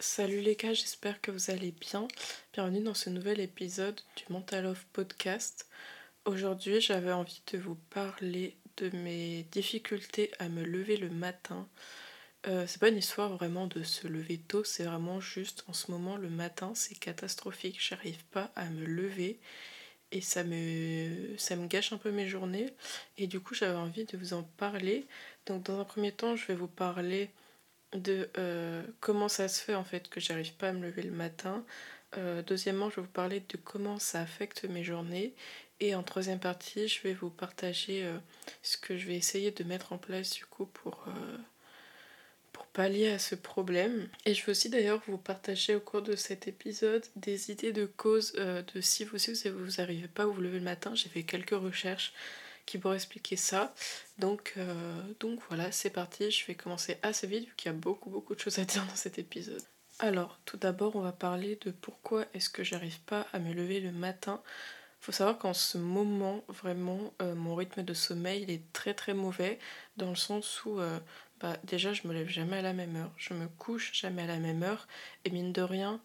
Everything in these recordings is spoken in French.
Salut les gars, j'espère que vous allez bien. Bienvenue dans ce nouvel épisode du Mental of Podcast. Aujourd'hui, j'avais envie de vous parler de mes difficultés à me lever le matin. Euh, c'est pas une histoire vraiment de se lever tôt, c'est vraiment juste en ce moment le matin, c'est catastrophique. J'arrive pas à me lever et ça me, ça me gâche un peu mes journées. Et du coup, j'avais envie de vous en parler. Donc, dans un premier temps, je vais vous parler de euh, comment ça se fait en fait que j'arrive pas à me lever le matin. Euh, deuxièmement, je vais vous parler de comment ça affecte mes journées. Et en troisième partie, je vais vous partager euh, ce que je vais essayer de mettre en place du coup pour, pallier à ce problème. Et je vais aussi d'ailleurs vous partager au cours de cet épisode des idées de cause de si vous aussi vous n'arrivez pas à vous lever le matin. J'ai fait quelques recherches qui pourrait expliquer ça. Donc, euh, donc voilà, c'est parti. Je vais commencer assez vite vu qu'il y a beaucoup beaucoup de choses à dire dans cet épisode. Alors, tout d'abord, on va parler de pourquoi est-ce que j'arrive pas à me lever le matin. Faut savoir qu'en ce moment, vraiment, euh, mon rythme de sommeil il est très très mauvais dans le sens où euh, bah, déjà je me lève jamais à la même heure, je me couche jamais à la même heure et mine de rien,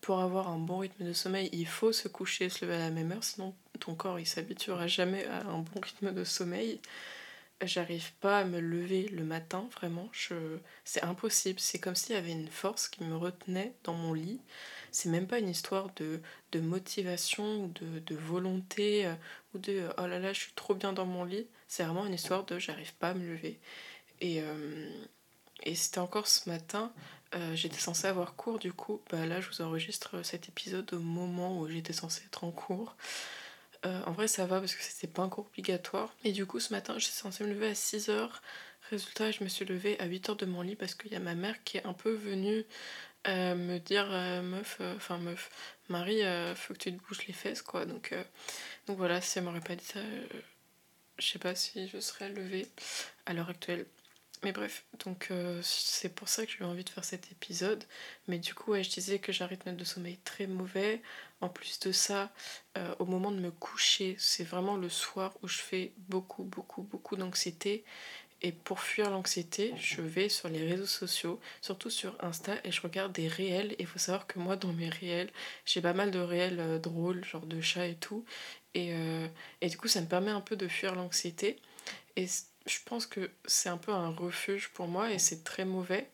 pour avoir un bon rythme de sommeil, il faut se coucher et se lever à la même heure, sinon ton corps il s'habituera jamais à un bon rythme de sommeil. J'arrive pas à me lever le matin, vraiment. Je... C'est impossible. C'est comme s'il y avait une force qui me retenait dans mon lit. C'est même pas une histoire de, de motivation ou de, de, volonté euh, ou de oh là là, je suis trop bien dans mon lit. C'est vraiment une histoire de j'arrive pas à me lever. Et, euh, et c'était encore ce matin. Euh, j'étais censée avoir cours, du coup, bah là je vous enregistre cet épisode au moment où j'étais censée être en cours. Euh, en vrai, ça va parce que c'était pas un cours obligatoire. Et du coup, ce matin, j'étais censée me lever à 6h. Résultat, je me suis levée à 8h de mon lit parce qu'il y a ma mère qui est un peu venue euh, me dire euh, meuf, enfin meuf, Marie, faut que tu te bouges les fesses quoi. Donc, donc voilà, si elle m'aurait pas dit ça, je sais pas si je serais levée à l'heure actuelle. Mais bref, donc euh, c'est pour ça que j'ai envie de faire cet épisode. Mais du coup, je disais que j'ai un rythme de sommeil très mauvais. En plus de ça, euh, au moment de me coucher, c'est vraiment le soir où je fais beaucoup, beaucoup, beaucoup d'anxiété. Et pour fuir l'anxiété, je vais sur les réseaux sociaux, surtout sur Insta, et je regarde des réels. Et il faut savoir que moi, dans mes réels, j'ai pas mal de réels euh, drôles, genre de chats et tout. Et, et du coup, ça me permet un peu de fuir l'anxiété. Et je pense que c'est un peu un refuge pour moi et c'est très mauvais.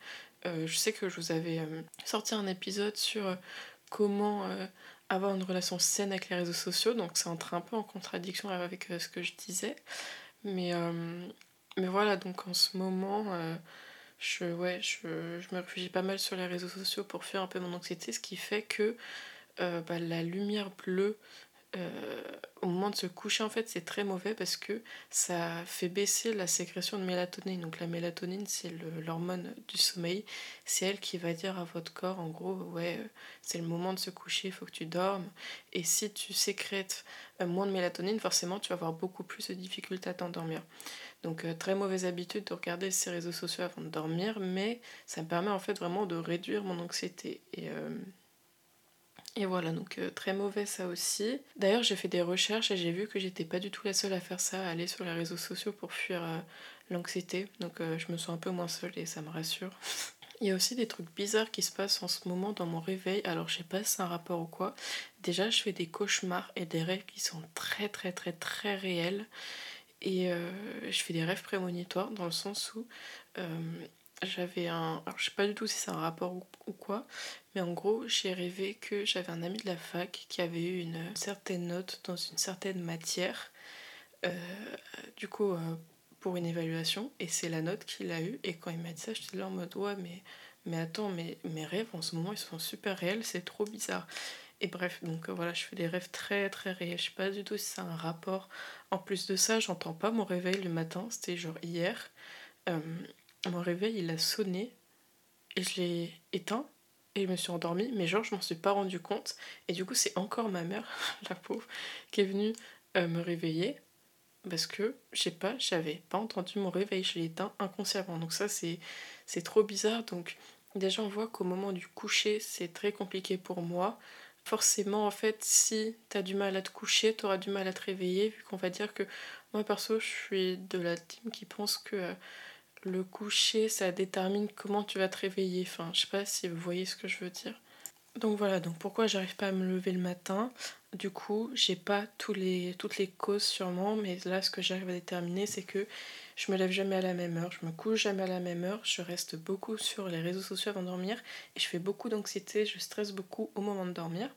Euh, je sais que je vous avais euh, sorti un épisode sur euh, comment avoir une relation saine avec les réseaux sociaux, donc ça entre un peu en contradiction avec ce que je disais. Mais, mais voilà, donc en ce moment, je, ouais, je, je, me réfugie pas mal sur les réseaux sociaux pour faire un peu mon anxiété, ce qui fait que bah, la lumière bleue euh, au moment de se coucher, en fait, c'est très mauvais parce que ça fait baisser la sécrétion de mélatonine. Donc la mélatonine, c'est l'hormone du sommeil. C'est elle qui va dire à votre corps, en gros, ouais, euh, c'est le moment de se coucher, il faut que tu dormes. Et si tu sécrètes euh, moins de mélatonine, forcément, tu vas avoir beaucoup plus de difficultés à t'endormir. Donc très mauvaise habitude de regarder ces réseaux sociaux avant de dormir, mais ça me permet en fait vraiment de réduire mon anxiété. Et et voilà, donc euh, très mauvais ça aussi. D'ailleurs, j'ai fait des recherches et j'ai vu que j'étais pas du tout la seule à faire ça, à aller sur les réseaux sociaux pour fuir euh, l'anxiété. Donc euh, je me sens un peu moins seule et ça me rassure. Il y a aussi des trucs bizarres qui se passent en ce moment dans mon réveil. Alors je sais pas si c'est un rapport ou quoi. Déjà, je fais des cauchemars et des rêves qui sont très très très très réels. Et je fais des rêves prémonitoires dans le sens où j'avais un. Alors, je sais pas du tout si c'est un rapport ou, quoi, mais en gros, j'ai rêvé que j'avais un ami de la fac qui avait eu une certaine note dans une certaine matière, euh, du coup, euh, pour une évaluation, et c'est la note qu'il a eue. Et quand il m'a dit ça, j'étais là en mode, ouais, mais, mais attends, mais, mes rêves en ce moment, ils sont super réels, c'est trop bizarre. Et bref, donc euh, voilà, je fais des rêves très très réels. Je sais pas du tout si c'est un rapport. En plus de ça, j'entends pas mon réveil le matin, c'était genre hier mon réveil il a sonné et je l'ai éteint et je me suis endormie, mais genre je m'en suis pas rendu compte. Et du coup, c'est encore ma mère, la pauvre, qui est venue euh, me réveiller parce que, je pas, j'avais pas entendu mon réveil, je l'ai éteint inconsciemment. Donc, ça, c'est, c'est trop bizarre. Donc, déjà, on voit qu'au moment du coucher, c'est très compliqué pour moi. Forcément, en fait, si t'as du mal à te coucher, t'auras du mal à te réveiller, vu qu'on va dire que moi, perso, je suis de la team qui pense que. Euh, le coucher, ça détermine comment tu vas te réveiller. Enfin, je sais pas si vous voyez ce que je veux dire. Donc voilà, donc pourquoi j'arrive pas à me lever le matin? Du coup, j'ai pas toutes les causes sûrement, mais là, ce que j'arrive à déterminer, c'est que je me lève jamais à la même heure, je me couche jamais à la même heure, je reste beaucoup sur les réseaux sociaux avant de dormir et je fais beaucoup d'anxiété, je stresse beaucoup au moment de dormir.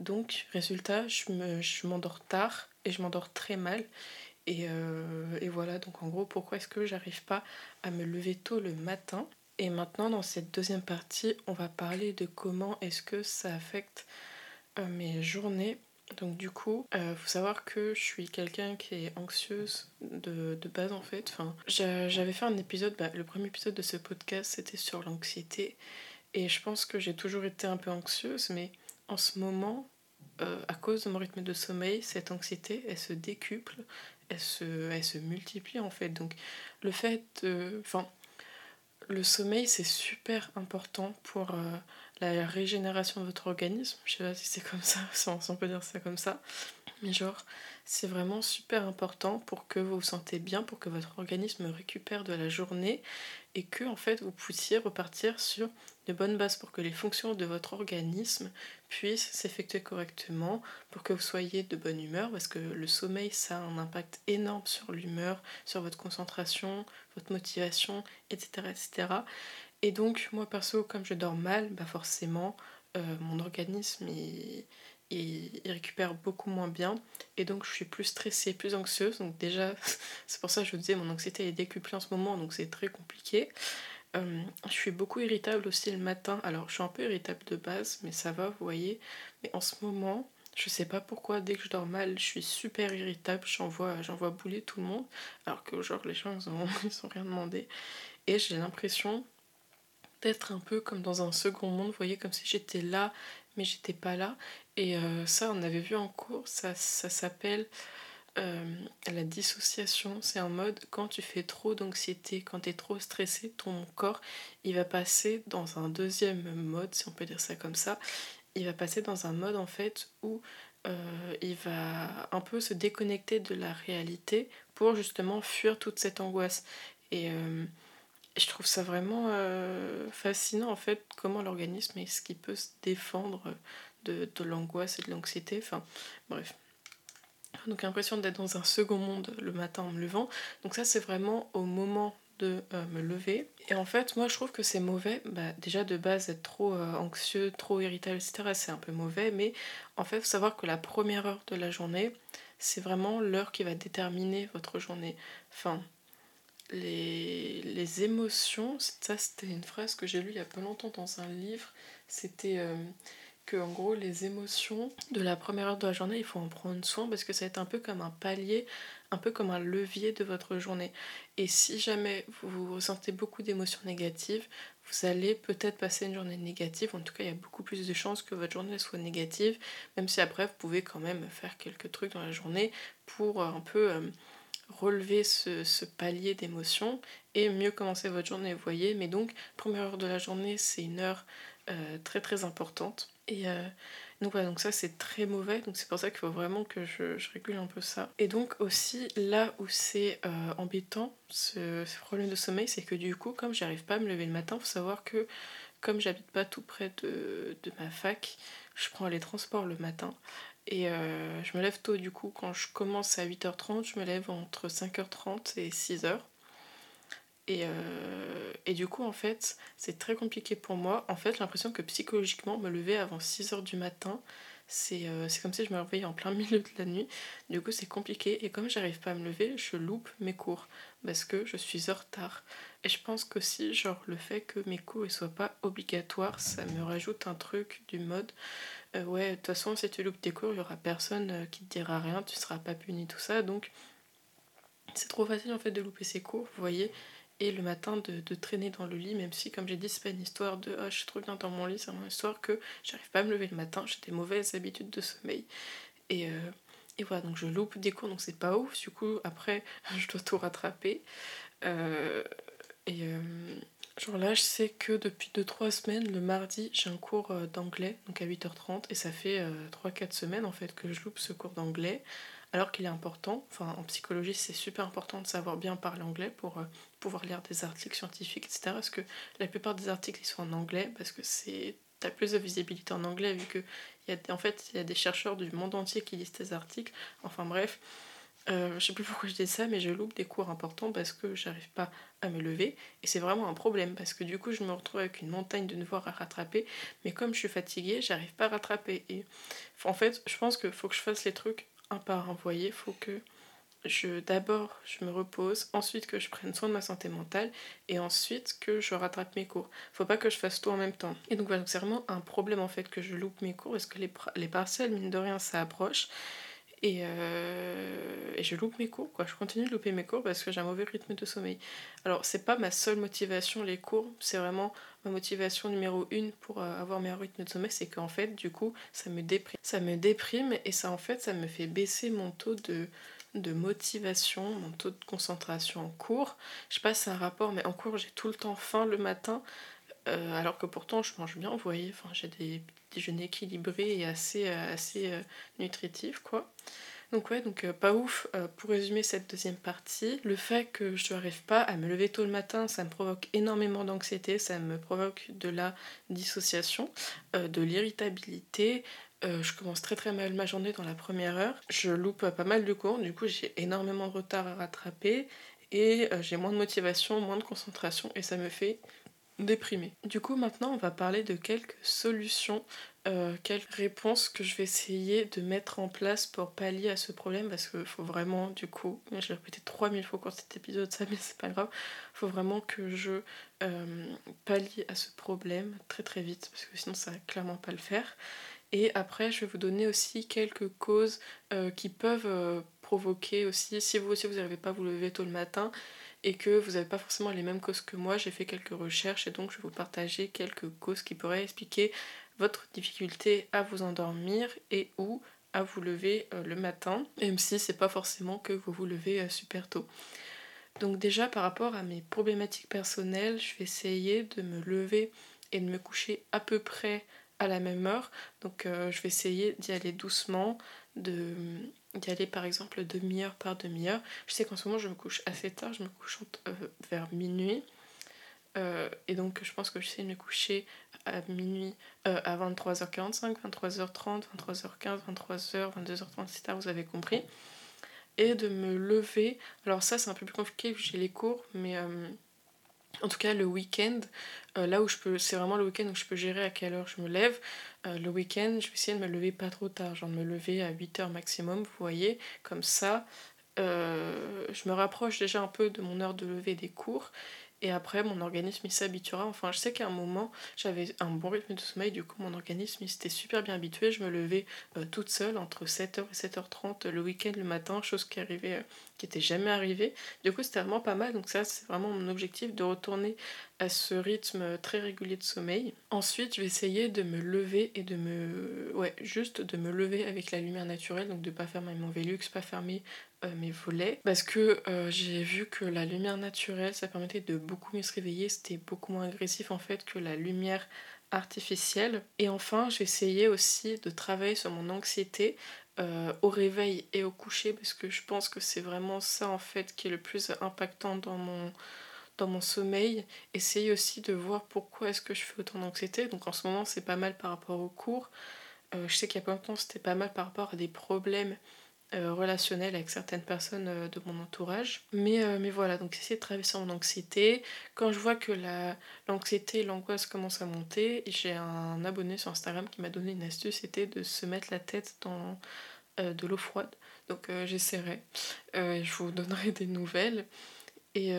Donc, résultat, je m'endors tard et je m'endors très mal. Et, euh, et, voilà, donc en gros, pourquoi est-ce que j'arrive pas à me lever tôt le matin? Et maintenant, dans cette deuxième partie, on va parler de comment est-ce que ça affecte euh, mes journées. Donc du coup, il euh, faut savoir que je suis quelqu'un qui est anxieuse de, de, base en fait. Enfin, j'avais fait un épisode, bah, le premier épisode de ce podcast, c'était sur l'anxiété. Et je pense que j'ai toujours été un peu anxieuse, mais en ce moment, à cause de mon rythme de sommeil, cette anxiété, elle se décuple elle se, elle se multiplie en fait. Donc le fait, enfin, le sommeil c'est super important pour euh, la régénération de votre organisme. Je sais pas si c'est comme ça, si on peut dire ça comme ça. Mais genre, c'est vraiment super important pour que vous vous sentez bien, pour que votre organisme récupère de la journée et que en fait vous puissiez repartir sur de bonnes bases pour que les fonctions de votre organisme puissent s'effectuer correctement, pour que vous soyez de bonne humeur, parce que le sommeil ça a un impact énorme sur l'humeur, sur votre concentration, votre motivation, etc. etc. Et donc moi perso comme je dors mal, bah forcément euh, mon organisme il, il, récupère beaucoup moins bien et donc je suis plus stressée, plus anxieuse. Donc déjà, c'est pour ça que je vous disais, mon anxiété est décuplée en ce moment, donc c'est très compliqué. Euh, je suis beaucoup irritable aussi le matin. Alors je suis un peu irritable de base, mais ça va, vous voyez. Mais en ce moment, je sais pas pourquoi, dès que je dors mal, je suis super irritable, j'envoie, j'envoie bouler tout le monde, alors que genre les gens ils ont, ils ont rien demandé. Et j'ai l'impression d'être un peu comme dans un second monde, vous voyez, comme si j'étais là, mais j'étais pas là. Et euh, ça, on avait vu en cours, ça, ça s'appelle euh, la dissociation. C'est un mode, quand tu fais trop d'anxiété, quand tu es trop stressé, ton corps, il va passer dans un deuxième mode, si on peut dire ça comme ça. Il va passer dans un mode, en fait, où euh, il va un peu se déconnecter de la réalité pour justement fuir toute cette angoisse. Et je trouve ça vraiment fascinant, en fait, comment l'organisme est-ce qu'il peut se défendre de, l'angoisse et de l'anxiété. Enfin, bref. Donc l'impression d'être dans un second monde le matin en me levant. Donc ça c'est vraiment au moment de euh, me lever. Et en fait moi je trouve que c'est mauvais. Bah, déjà de base être trop euh, anxieux, trop irritable, etc. c'est un peu mauvais. Mais en fait faut savoir que la première heure de la journée c'est vraiment l'heure qui va déterminer votre journée. Enfin les, les émotions, ça c'était une phrase que j'ai lue il y a pas longtemps dans un livre. C'était... Euh, en gros les émotions de la première heure de la journée, il faut en prendre soin parce que ça va être un peu comme un palier, un peu comme un levier de votre journée. Et si jamais vous ressentez beaucoup d'émotions négatives, vous allez peut-être passer une journée négative. En tout cas, il y a beaucoup plus de chances que votre journée soit négative, même si après vous pouvez quand même faire quelques trucs dans la journée pour un peu euh, relever ce, ce palier d'émotions et mieux commencer votre journée, vous voyez. Mais donc, première heure de la journée, c'est une heure euh, très très importante. Et euh, donc voilà, donc ça c'est très mauvais, donc c'est pour ça qu'il faut vraiment que je, régule un peu ça. Et donc aussi là où c'est euh, embêtant, ce, problème de sommeil, c'est que du coup, comme j'arrive pas à me lever le matin, faut savoir que comme j'habite pas tout près de, de, ma fac, je prends les transports le matin. Et je me lève tôt du coup, quand je commence à 8h30, je me lève entre 5h30 et 6h. Et, euh, et, du coup, en fait, c'est très compliqué pour moi. En fait, j'ai l'impression que psychologiquement, me lever avant 6h du matin, euh, c'est comme si je me réveillais en plein milieu de la nuit. Du coup, c'est compliqué. Et comme j'arrive pas à me lever, je loupe mes cours parce que je suis en retard. Et je pense qu'aussi, genre, le fait que mes cours ne soient pas obligatoires, ça me rajoute un truc du mode euh, ouais, de toute façon, si tu loupes tes cours, il y aura personne qui te dira rien, tu seras pas puni, tout ça. Donc, c'est trop facile en fait de louper ses cours, vous voyez et le matin de, traîner dans le lit, même si, comme j'ai dit, c'est pas une histoire de ah, je suis trop bien dans mon lit, c'est une histoire que j'arrive pas à me lever le matin, j'ai des mauvaises habitudes de sommeil. Et, euh, et voilà, donc je loupe des cours, donc c'est pas ouf, du coup, après, je dois tout rattraper. Euh, et euh, genre là, je sais que depuis 2-3 semaines, le mardi, j'ai un cours d'anglais, donc à 8h30, et ça fait 3-4 semaines en fait que je loupe ce cours d'anglais. alors qu'il est important. Enfin, en psychologie, c'est super important de savoir bien parler anglais pour pouvoir lire des articles scientifiques, etc. Parce que la plupart des articles, ils sont en anglais, parce que c'est t'as plus de visibilité en anglais, vu que y a, en fait, il y a des chercheurs du monde entier qui lisent tes articles. Enfin bref, euh, je sais plus pourquoi je dis ça, mais je loupe des cours importants parce que j'arrive pas à me lever. Et c'est vraiment un problème parce que du coup, je me retrouve avec une montagne de devoirs à rattraper. Mais comme je suis fatiguée, j'arrive pas à rattraper. Et en fait, je pense qu'il faut que je fasse les trucs un par un. Vous voyez, faut que je d'abord je me repose, ensuite que je prenne soin de ma santé mentale et ensuite que je rattrape mes cours. Faut pas que je fasse tout en même temps. Et donc voilà, c'est vraiment un problème en fait que je loupe mes cours parce que les, les mine de rien, ça approche. Euh, et, je loupe mes cours, quoi. Je continue de louper mes cours parce que j'ai un mauvais rythme de sommeil. Alors, c'est pas ma seule motivation, les cours, c'est vraiment ma motivation numéro une pour euh, avoir meilleur rythme de sommeil, c'est qu'en fait, du coup, ça me déprime. Ça me déprime et ça, en fait, ça me fait baisser mon taux de, de motivation, mon taux de concentration en cours. Je sais pas si c'est un rapport, mais en cours, j'ai tout le temps faim le matin. Euh, alors que pourtant je mange bien, vous voyez, enfin, j'ai des déjeuners équilibrés et assez, euh, assez euh, nutritifs, quoi. Donc ouais, donc pas ouf pour résumer cette deuxième partie. Le fait que je n'arrive pas à me lever tôt le matin, ça me provoque énormément d'anxiété, ça me provoque de la dissociation, de l'irritabilité. Je commence très très mal ma journée dans la première heure. Je loupe pas mal de cours, du coup j'ai énormément de retard à rattraper et j'ai moins de motivation, moins de concentration et ça me fait déprimé. Du coup, maintenant, on va parler de quelques solutions, euh, quelques réponses que je vais essayer de mettre en place pour pallier à ce problème parce qu'il faut vraiment, du coup, je l'ai répété 3000 fois quand cet épisode, ça, mais c'est pas grave, il faut vraiment que je euh, pallie à ce problème très très vite parce que sinon, ça va clairement pas le faire. Et après, je vais vous donner aussi quelques causes euh, qui peuvent provoquer aussi, si vous aussi vous n'arrivez pas à vous lever tôt le matin, et que vous n'avez pas forcément les mêmes causes que moi, j'ai fait quelques recherches et donc je vais vous partager quelques causes qui pourraient expliquer votre difficulté à vous endormir et ou à vous lever euh, le matin, même si c'est pas forcément que vous vous levez euh, super tôt. Donc déjà par rapport à mes problématiques personnelles, je vais essayer de me lever et de me coucher à peu près à la même heure. Donc euh, je vais essayer d'y aller doucement, de d'y aller par exemple demi-heure par demi-heure. Je sais qu'en ce moment je me couche assez tard, je me couche euh, vers minuit. Euh, et donc je pense que j'essaie de me coucher à minuit, à 23h45, 23h30, 23h15, 23h, 22h30, etc. Vous avez compris. Et de me lever. Alors ça c'est un peu plus compliqué, j'ai les cours, mais en tout cas le week-end, là où je peux, c'est vraiment le week-end où je peux gérer à quelle heure je me lève. Euh, le week-end, je vais essayer de me lever pas trop tard, genre de me lever à 8h maximum, vous voyez, comme ça, euh, je me rapproche déjà un peu de mon heure de lever des cours et après, mon organisme il s'habituera. Enfin, je sais qu'à un moment, j'avais un bon rythme de sommeil. Du coup, mon organisme il s'était super bien habitué. Je me levais euh, toute seule entre 7h et 7h30 le week-end, le matin, chose qui arrivait, euh, qui était jamais arrivée. Du coup, c'était vraiment pas mal. Donc ça, c'est vraiment mon objectif de retourner à ce rythme très régulier de sommeil. Ensuite, je vais essayer de me lever et de me, ouais, juste de me lever avec la lumière naturelle. Donc de pas fermer mon Velux, pas fermer euh, mes volets parce que euh, j'ai vu que la lumière naturelle ça permettait de beaucoup mieux se réveiller, c'était beaucoup moins agressif en fait que la lumière artificielle. Et enfin, j'ai aussi de travailler sur mon anxiété euh, au réveil et au coucher parce que je pense que c'est vraiment ça en fait qui est le plus impactant dans mon sommeil, essayer aussi de voir pourquoi est-ce que je fais autant d'anxiété. Donc en ce moment c'est pas mal par rapport aux cours. je sais qu'il y a pas longtemps c'était pas mal par rapport à des problèmes euh, relationnel avec certaines personnes euh, de mon entourage. Mais, euh, mais voilà, donc essayer de traverser mon anxiété. Quand je vois que l'anxiété et l'angoisse commencent à monter, j'ai un abonné sur Instagram qui m'a donné une astuce, c'était de se mettre la tête dans de l'eau froide. Donc j'essaierai, je vous donnerai des nouvelles. Et,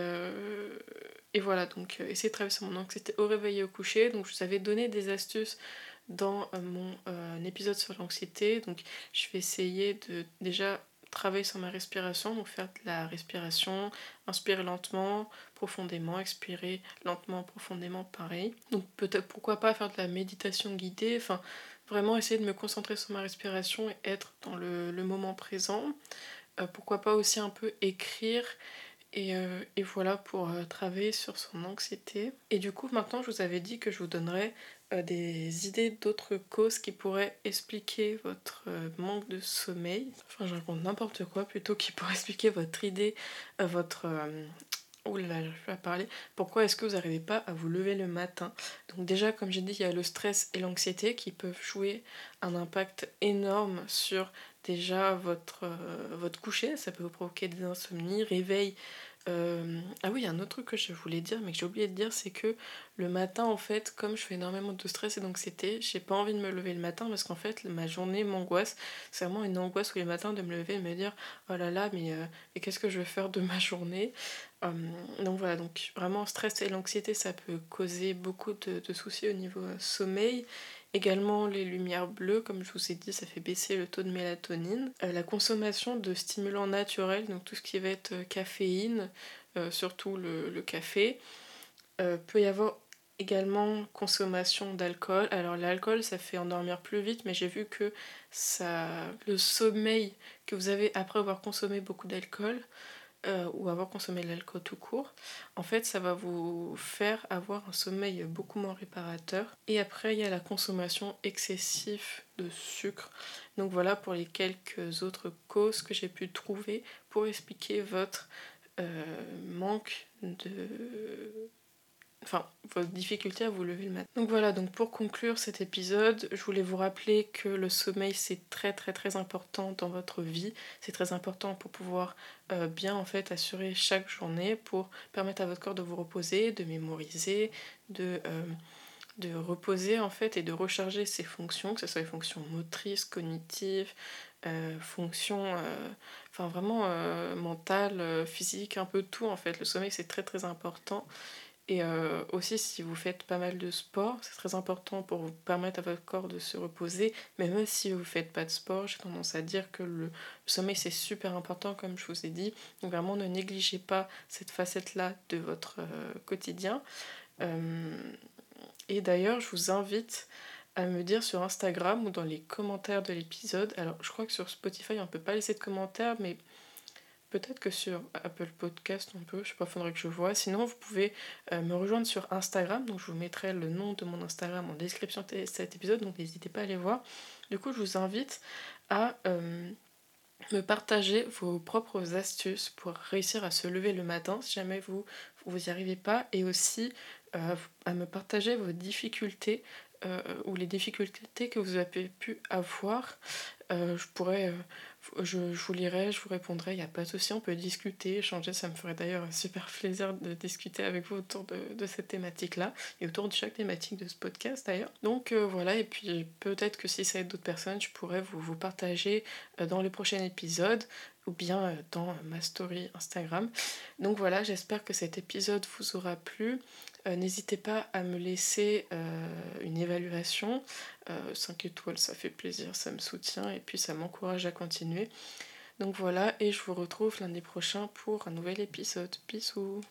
et voilà, donc essayer de traverser mon anxiété au réveil et au coucher. Donc je vous avais donné des astuces dans euh, mon euh, épisode sur l'anxiété. Donc je vais essayer de déjà travailler sur ma respiration, donc faire de la respiration, inspirer lentement, profondément, expirer lentement, profondément, pareil. Donc peut-être pourquoi pas faire de la méditation guidée, enfin vraiment essayer de me concentrer sur ma respiration et être dans le, moment présent. Euh, pourquoi pas aussi un peu écrire Et, et voilà pour travailler sur son anxiété. Et du coup, maintenant, je vous avais dit que je vous donnerais des idées d'autres causes qui pourraient expliquer votre manque de sommeil. Enfin, je raconte n'importe quoi plutôt qui pourrait expliquer votre idée, votre Oh là là, je vais parler. Pourquoi est-ce que vous n'arrivez pas à vous lever le matin? Donc déjà, comme j'ai dit, il y a le stress et l'anxiété qui peuvent jouer un impact énorme sur déjà votre, euh, votre coucher. Ça peut vous provoquer des insomnies, réveil euh, ah oui, il y a un autre truc que je voulais dire, mais que j'ai oublié de dire, c'est que le matin, en fait, comme je fais énormément de stress et d'anxiété, j'ai pas envie de me lever le matin parce qu'en fait, ma journée m'angoisse. C'est vraiment une angoisse tous les matins de me lever et me dire oh là là, mais, euh, qu'est-ce que je vais faire de ma journée? Euh, Donc voilà, donc vraiment, stress et l'anxiété, ça peut causer beaucoup de soucis au niveau sommeil. Également les lumières bleues, comme je vous ai dit, ça fait baisser le taux de mélatonine. Euh, la consommation de stimulants naturels, donc tout ce qui va être euh, caféine, euh, surtout le, café. peut y avoir également consommation d'alcool. Alors l'alcool, ça fait endormir plus vite, mais j'ai vu que le sommeil que vous avez après avoir consommé beaucoup d'alcool, euh, ou avoir consommé l'alcool tout court, en fait ça va vous faire avoir un sommeil beaucoup moins réparateur. Et après il y a la consommation excessive de sucre. Donc voilà pour les quelques autres causes que j'ai pu trouver pour expliquer votre euh, manque de enfin votre difficulté à vous lever le matin. Donc voilà, donc pour conclure cet épisode, je voulais vous rappeler que le sommeil c'est très très très important dans votre vie. C'est très important pour pouvoir euh, bien en fait assurer chaque journée, pour permettre à votre corps de vous reposer, de mémoriser, de, euh, reposer en fait et de recharger ses fonctions, que ce soit les fonctions motrices, cognitives, euh, fonctions, enfin vraiment mentales, physiques, un peu tout en fait. Le sommeil c'est très très important. Et euh, aussi, si vous faites pas mal de sport, c'est très important pour vous permettre à votre corps de se reposer. Mais même si vous faites pas de sport, j'ai tendance à dire que le, sommeil c'est super important, comme je vous ai dit. Donc vraiment, ne négligez pas cette facette-là de votre euh, quotidien. Euh, et d'ailleurs, je vous invite à me dire sur Instagram ou dans les commentaires de l'épisode. Alors, je crois que sur Spotify, on ne peut pas laisser de commentaires, mais Peut-être que sur Apple Podcast on peut, je sais pas, faudrait que je vois. Sinon, vous pouvez euh, me rejoindre sur Instagram. Donc, je vous mettrai le nom de mon Instagram en description de cet épisode. Donc, n'hésitez pas à aller voir. Du coup, je vous invite à euh, me partager vos propres astuces pour réussir à se lever le matin si jamais vous vous n'y arrivez pas. Et aussi euh, à me partager vos difficultés ou les difficultés que vous avez pu avoir. je pourrais je, vous lirai, je vous répondrai, il n'y a pas de souci, on peut discuter, échanger, ça me ferait d'ailleurs super plaisir de discuter avec vous autour de, cette thématique-là, et autour de chaque thématique de ce podcast d'ailleurs. Donc euh, voilà, et puis peut-être que si ça aide d'autres personnes, je pourrais vous, vous partager euh, dans le prochain épisode ou bien euh, dans ma story Instagram. Donc voilà, j'espère que cet épisode vous aura plu. N'hésitez pas à me laisser une évaluation. 5 étoiles, ça fait plaisir, ça me soutient et puis ça m'encourage à continuer. Donc voilà, et je vous retrouve lundi prochain pour un nouvel épisode. Bisous